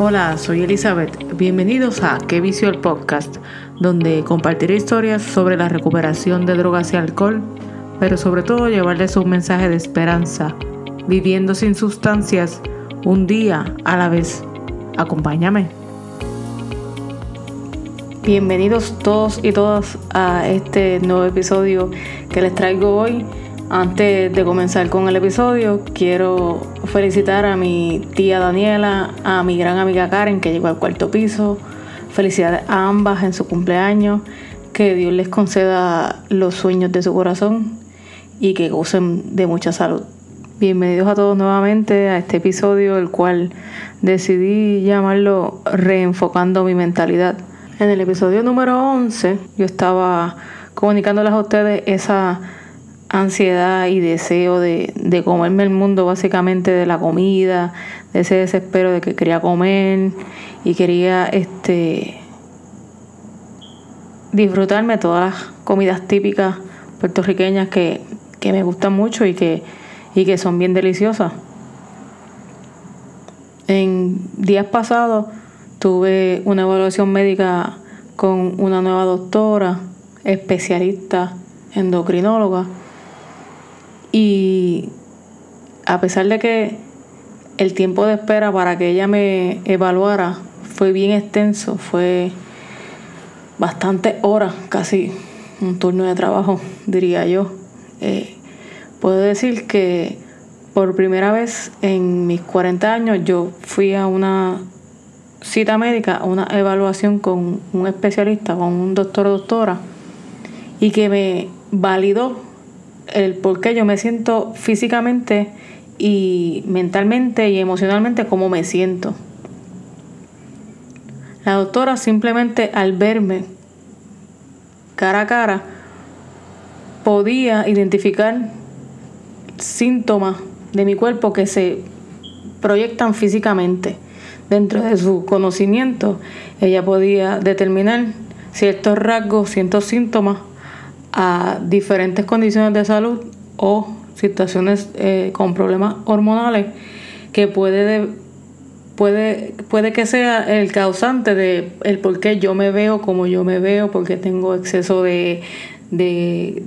Hola, soy Elizabeth. Bienvenidos a Qué Vicio el Podcast, donde compartiré historias sobre la recuperación de drogas y alcohol, pero sobre todo llevarles un mensaje de esperanza, viviendo sin sustancias, un día a la vez. Acompáñame. Bienvenidos todos y todas a este nuevo episodio que les traigo hoy. Antes de comenzar con el episodio, quiero felicitar a mi tía Daniela, a mi gran amiga Karen que llegó al cuarto piso. Felicidades a ambas en su cumpleaños. Que Dios les conceda los sueños de su corazón y que gocen de mucha salud. Bienvenidos a todos nuevamente a este episodio, el cual decidí llamarlo Reenfocando mi mentalidad. En el episodio número 11 yo estaba comunicándoles a ustedes esa ansiedad y deseo de, de, comerme el mundo básicamente de la comida, de ese desespero de que quería comer y quería este disfrutarme todas las comidas típicas puertorriqueñas que, que me gustan mucho y que, y que son bien deliciosas. En días pasados tuve una evaluación médica con una nueva doctora, especialista endocrinóloga y a pesar de que el tiempo de espera para que ella me evaluara fue bien extenso, fue bastante horas, casi un turno de trabajo, diría yo. Eh, puedo decir que por primera vez en mis 40 años yo fui a una cita médica, a una evaluación con un especialista, con un doctor o doctora, y que me validó el por qué yo me siento físicamente y mentalmente y emocionalmente como me siento. La doctora simplemente al verme cara a cara podía identificar síntomas de mi cuerpo que se proyectan físicamente. Dentro de su conocimiento, ella podía determinar ciertos rasgos, ciertos síntomas a diferentes condiciones de salud o situaciones eh, con problemas hormonales que puede, puede, puede que sea el causante de el por qué yo me veo como yo me veo, porque tengo exceso de, de,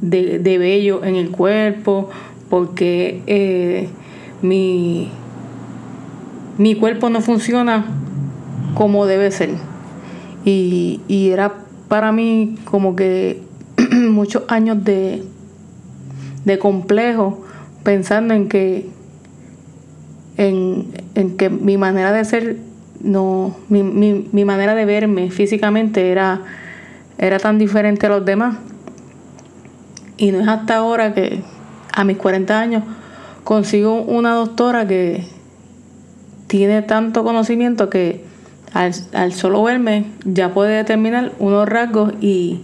de, vello en el cuerpo, porque eh, mi, mi cuerpo no funciona como debe ser. Y, y era para mí como que muchos años de, de complejo pensando en que en, que mi manera de ser no mi, mi, mi, manera de verme físicamente era era tan diferente a los demás. Y no es hasta ahora que a mis 40 años consigo una doctora que tiene tanto conocimiento que al, al solo verme ya puede determinar unos rasgos y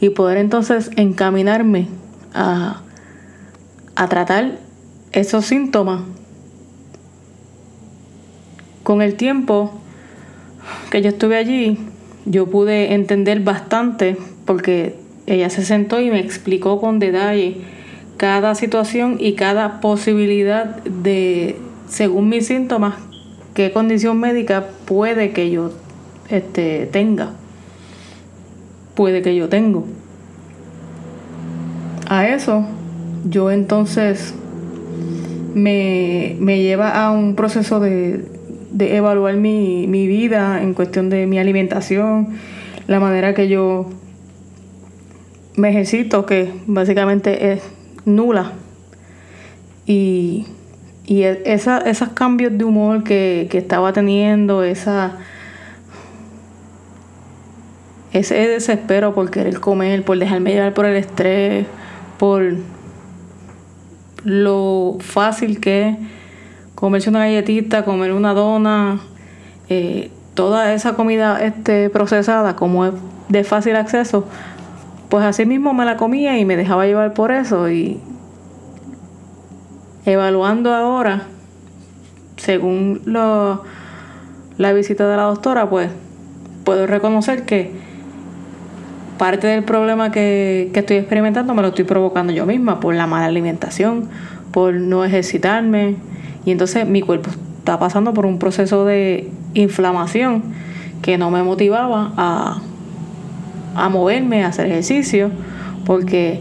y poder entonces encaminarme a, a tratar esos síntomas. Con el tiempo que yo estuve allí, yo pude entender bastante porque ella se sentó y me explicó con detalle cada situación y cada posibilidad de, según mis síntomas, qué condición médica puede que yo este, tenga puede que yo tengo. A eso yo entonces me, lleva a un proceso de, evaluar mi, mi, vida en cuestión de mi alimentación, la manera que yo me ejercito, que básicamente es nula. Y, y e, esos cambios de humor que, que estaba teniendo, esa ese desespero por querer comer, por dejarme llevar por el estrés, por lo fácil que es comerse una galletita, comer una dona, eh, toda esa comida este, procesada, como es de fácil acceso, pues así mismo me la comía y me dejaba llevar por eso. Y evaluando ahora, según lo, la visita de la doctora, pues puedo reconocer que parte del problema que, estoy experimentando me lo estoy provocando yo misma por la mala alimentación, por no ejercitarme. Y entonces mi cuerpo estaba pasando por un proceso de inflamación que no me motivaba a, a moverme, a hacer ejercicio, porque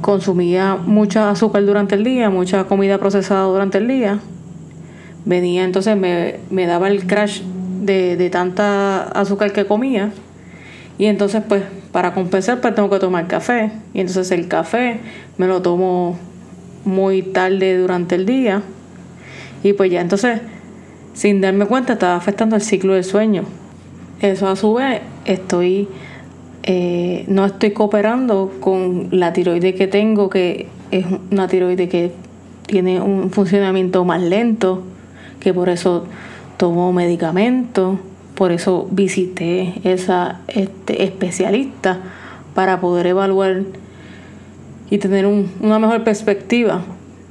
consumía mucha azúcar durante el día, mucha comida procesada durante el día. Venía entonces, me, me daba el crash de, de tanta azúcar que comía. Y entonces, pues, para compensar, pues tengo que tomar café. Y entonces el café me lo tomo muy tarde durante el día. Y pues ya entonces, sin darme cuenta, estaba afectando el ciclo del sueño. Eso a su vez, estoy, eh, no estoy cooperando con la tiroide que tengo, que es una tiroide que tiene un funcionamiento más lento, que por eso tomo medicamentos, por eso visité esa este, especialista para poder evaluar y tener una mejor perspectiva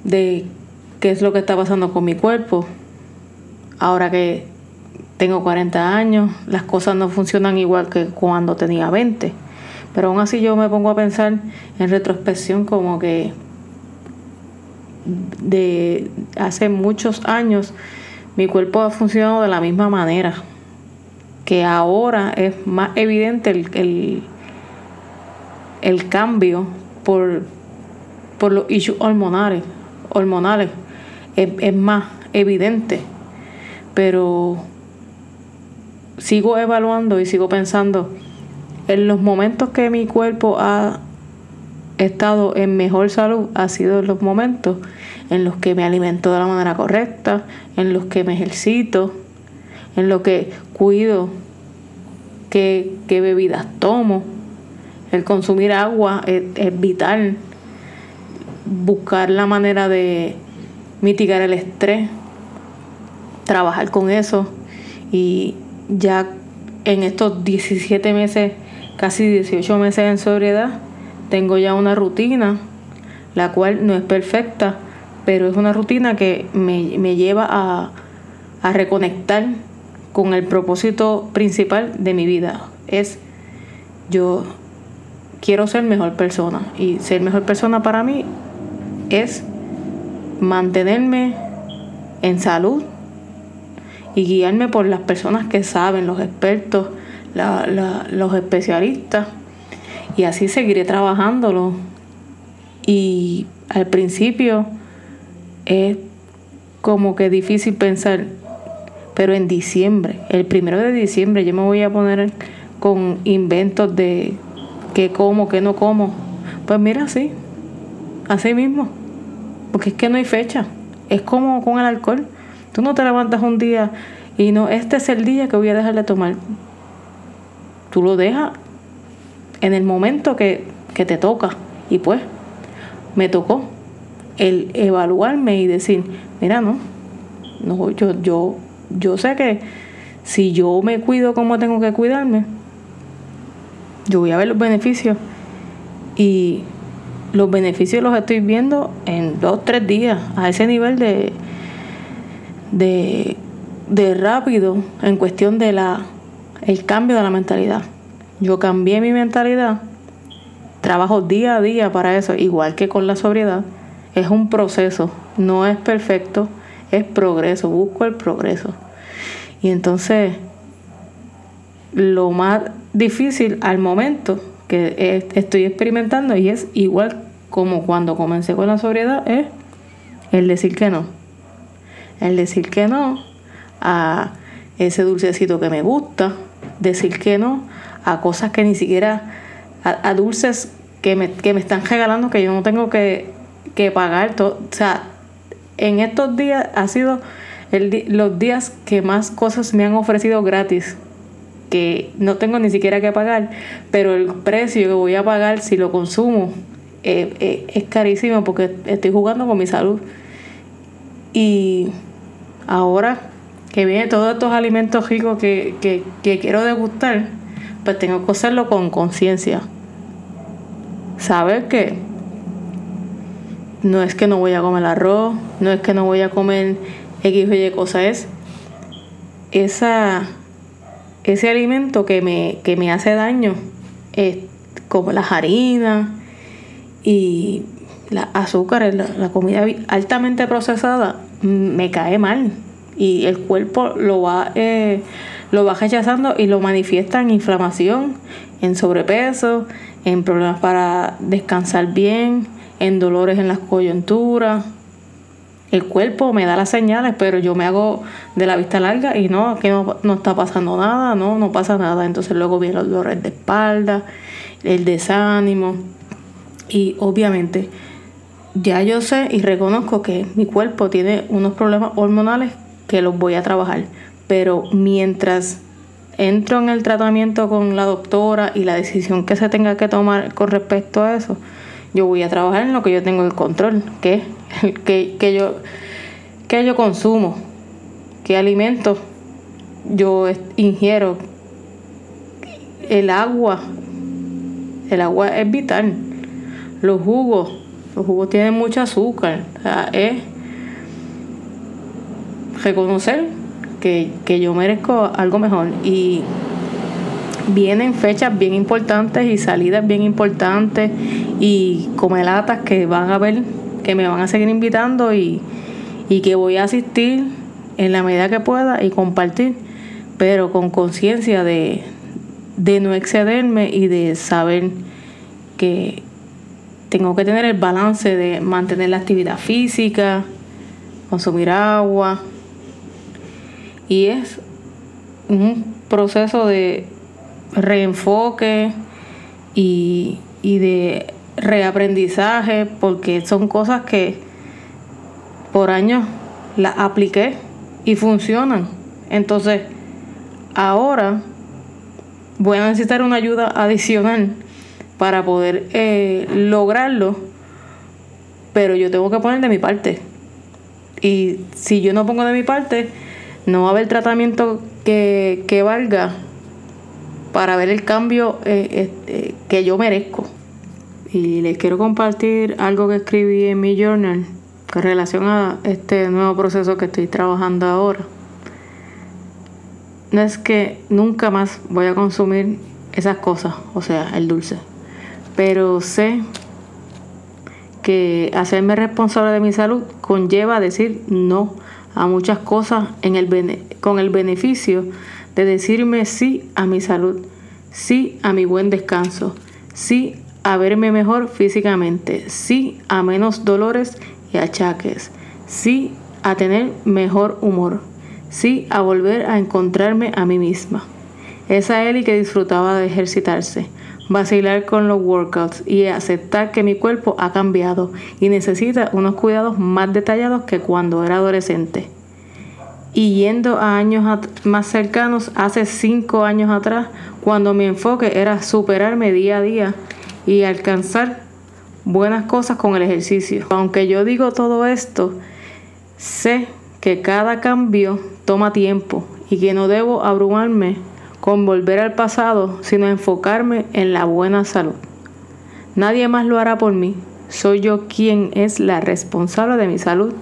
de qué es lo que está pasando con mi cuerpo. Ahora que tengo 40 años, las cosas no funcionan igual que cuando tenía 20. Pero aún así yo me pongo a pensar en retrospección como que de hace muchos años mi cuerpo ha funcionado de la misma manera. Que ahora es más evidente el, el cambio por, por los issues hormonales. hormonales. Es, más evidente. Pero sigo evaluando y sigo pensando en los momentos que mi cuerpo ha estado en mejor salud, ha sido los momentos en los que me alimento de la manera correcta, en los que me ejercito, en los que cuido qué, qué bebidas tomo, el consumir agua es, vital. Buscar la manera de mitigar el estrés, trabajar con eso. Y ya en estos 17 meses, casi 18 meses en sobriedad, tengo ya una rutina, la cual no es perfecta, pero es una rutina que me, me lleva a, a reconectar con el propósito principal de mi vida. Es yo quiero ser mejor persona. Y ser mejor persona para mí es mantenerme en salud y guiarme por las personas que saben, los expertos, los especialistas. Y así seguiré trabajándolo. Y al principio es como que difícil pensar, pero en diciembre, el primero de diciembre, yo me voy a poner con inventos de qué como, qué no como. Pues mira, así, así mismo. Porque es que no hay fecha. Es como con el alcohol. Tú no te levantas un día y no, este es el día que voy a dejar de tomar. Tú lo dejas en el momento que, que te toca. Y pues, me tocó el evaluarme y decir, mira, no, no yo, yo, yo sé que si yo me cuido como tengo que cuidarme, yo voy a ver los beneficios y los beneficios los estoy viendo en dos, tres días, a ese nivel de, de, de rápido en cuestión de la el cambio de la mentalidad. Yo cambié mi mentalidad, trabajo día a día para eso, igual que con la sobriedad. Es un proceso, no es perfecto, es progreso, busco el progreso. Y entonces, lo más difícil al momento que estoy experimentando y es igual como cuando comencé con la sobriedad es el decir que no. El decir que no a ese dulcecito que me gusta, decir que no a cosas que ni siquiera, a, dulces que me, que me, están regalando que yo no tengo que, que pagar. Todo. O sea, en estos días ha sido el, los días que más cosas me han ofrecido gratis que no tengo ni siquiera que pagar, pero el precio que voy a pagar si lo consumo eh, eh, es carísimo porque estoy jugando con mi salud. Y ahora que vienen todos estos alimentos ricos que, que, que quiero degustar, pues tengo que hacerlo con conciencia. Saber que no es que no voy a comer arroz, no es que no voy a comer X o Y cosa, es esa ese alimento que me, que me hace daño, como las harinas y la azúcar, la, la comida altamente procesada, me cae mal. y el cuerpo lo va, eh, lo va rechazando y lo manifiesta en inflamación, en sobrepeso, en problemas para descansar bien, en dolores en las coyunturas. El cuerpo me da las señales, pero yo me hago de la vista larga y no, que no, no está pasando nada, no, no pasa nada. Entonces luego vienen los dolores de espalda, el desánimo y obviamente ya yo sé y reconozco que mi cuerpo tiene unos problemas hormonales que los voy a trabajar. Pero mientras entro en el tratamiento con la doctora y la decisión que se tenga que tomar con respecto a eso, yo voy a trabajar en lo que yo tengo el control, que que, que yo que yo consumo, qué alimentos yo ingiero. El agua, el agua es vital. Los jugos, los jugos tienen mucho azúcar. O sea, es reconocer que, que yo merezco algo mejor. Y vienen fechas bien importantes y salidas bien importantes y comelatas que van a ver, que me van a seguir invitando y, y que voy a asistir en la medida que pueda y compartir, pero con conciencia de, de no excederme y de saber que tengo que tener el balance de mantener la actividad física, consumir agua. Y es un proceso de reenfoque y, y de reaprendizaje, porque son cosas que por años las apliqué y funcionan. Entonces, ahora voy a necesitar una ayuda adicional para poder eh, lograrlo, pero yo tengo que poner de mi parte. Y si yo no pongo de mi parte, no va a haber tratamiento que, que valga para ver el cambio eh, eh, que yo merezco. Y les quiero compartir algo que escribí en mi journal con relación a este nuevo proceso que estoy trabajando ahora. No es que nunca más voy a consumir esas cosas, o sea, el dulce. Pero sé que hacerme responsable de mi salud conlleva decir no a muchas cosas en el con el beneficio de decirme sí a mi salud, sí a mi buen descanso, sí a verme mejor físicamente, sí a menos dolores y achaques, sí a tener mejor humor, sí a volver a encontrarme a mí misma. Esa Eli que disfrutaba de ejercitarse, vacilar con los workouts y aceptar que mi cuerpo ha cambiado y necesita unos cuidados más detallados que cuando era adolescente y yendo a años más cercanos, hace cinco años atrás, cuando mi enfoque era superarme día a día y alcanzar buenas cosas con el ejercicio. Aunque yo digo todo esto, sé que cada cambio toma tiempo y que no debo abrumarme con volver al pasado, sino enfocarme en la buena salud. Nadie más lo hará por mí. Soy yo quien es la responsable de mi salud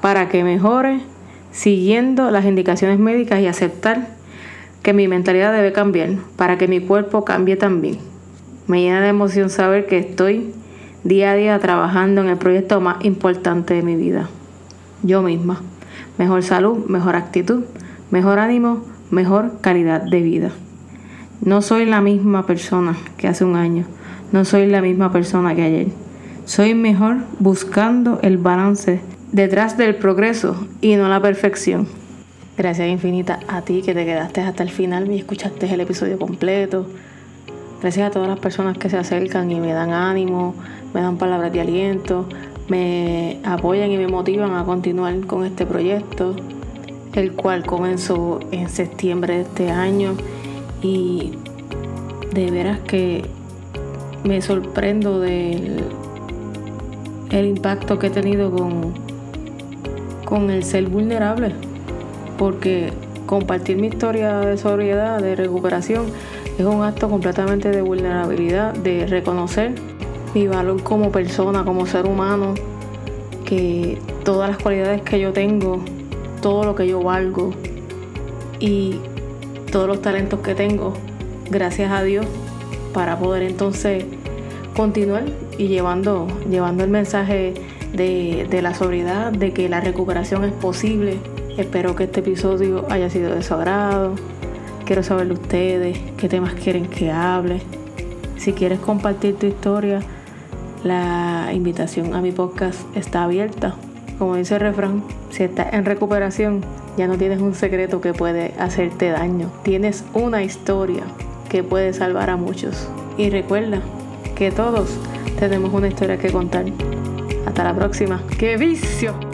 para que mejore siguiendo las indicaciones médicas y aceptar que mi mentalidad debe cambiar para que mi cuerpo cambie también. Me llena de emoción saber que estoy día a día trabajando en el proyecto más importante de mi vida. Yo misma. Mejor salud, mejor actitud, mejor ánimo, mejor calidad de vida. No soy la misma persona que hace un año. No soy la misma persona que ayer. Soy mejor buscando el balance detrás del progreso y no la perfección. Gracias infinita a ti que te quedaste hasta el final y escuchaste el episodio completo. Gracias a todas las personas que se acercan y me dan ánimo, me dan palabras de aliento, me apoyan y me motivan a continuar con este proyecto, el cual comenzó en septiembre de este año y de veras que me sorprendo del el impacto que he tenido con con el ser vulnerable, porque compartir mi historia de sobriedad, de recuperación, es un acto completamente de vulnerabilidad, de reconocer mi valor como persona, como ser humano, que todas las cualidades que yo tengo, todo lo que yo valgo y todos los talentos que tengo, gracias a Dios, para poder entonces continuar y llevando, llevando el mensaje de, la sobriedad, de que la recuperación es posible, Espero que este episodio haya sido de su agrado. Quiero saber de ustedes, qué temas quieren que hable. Si quieres compartir tu historia, la invitación a mi podcast está abierta. Como dice el refrán, si estás en recuperación, ya no tienes un secreto que puede hacerte daño. Tienes una historia que puede salvar a muchos. Y recuerda que todos tenemos una historia que contar. Hasta la próxima. ¡Qué vicio!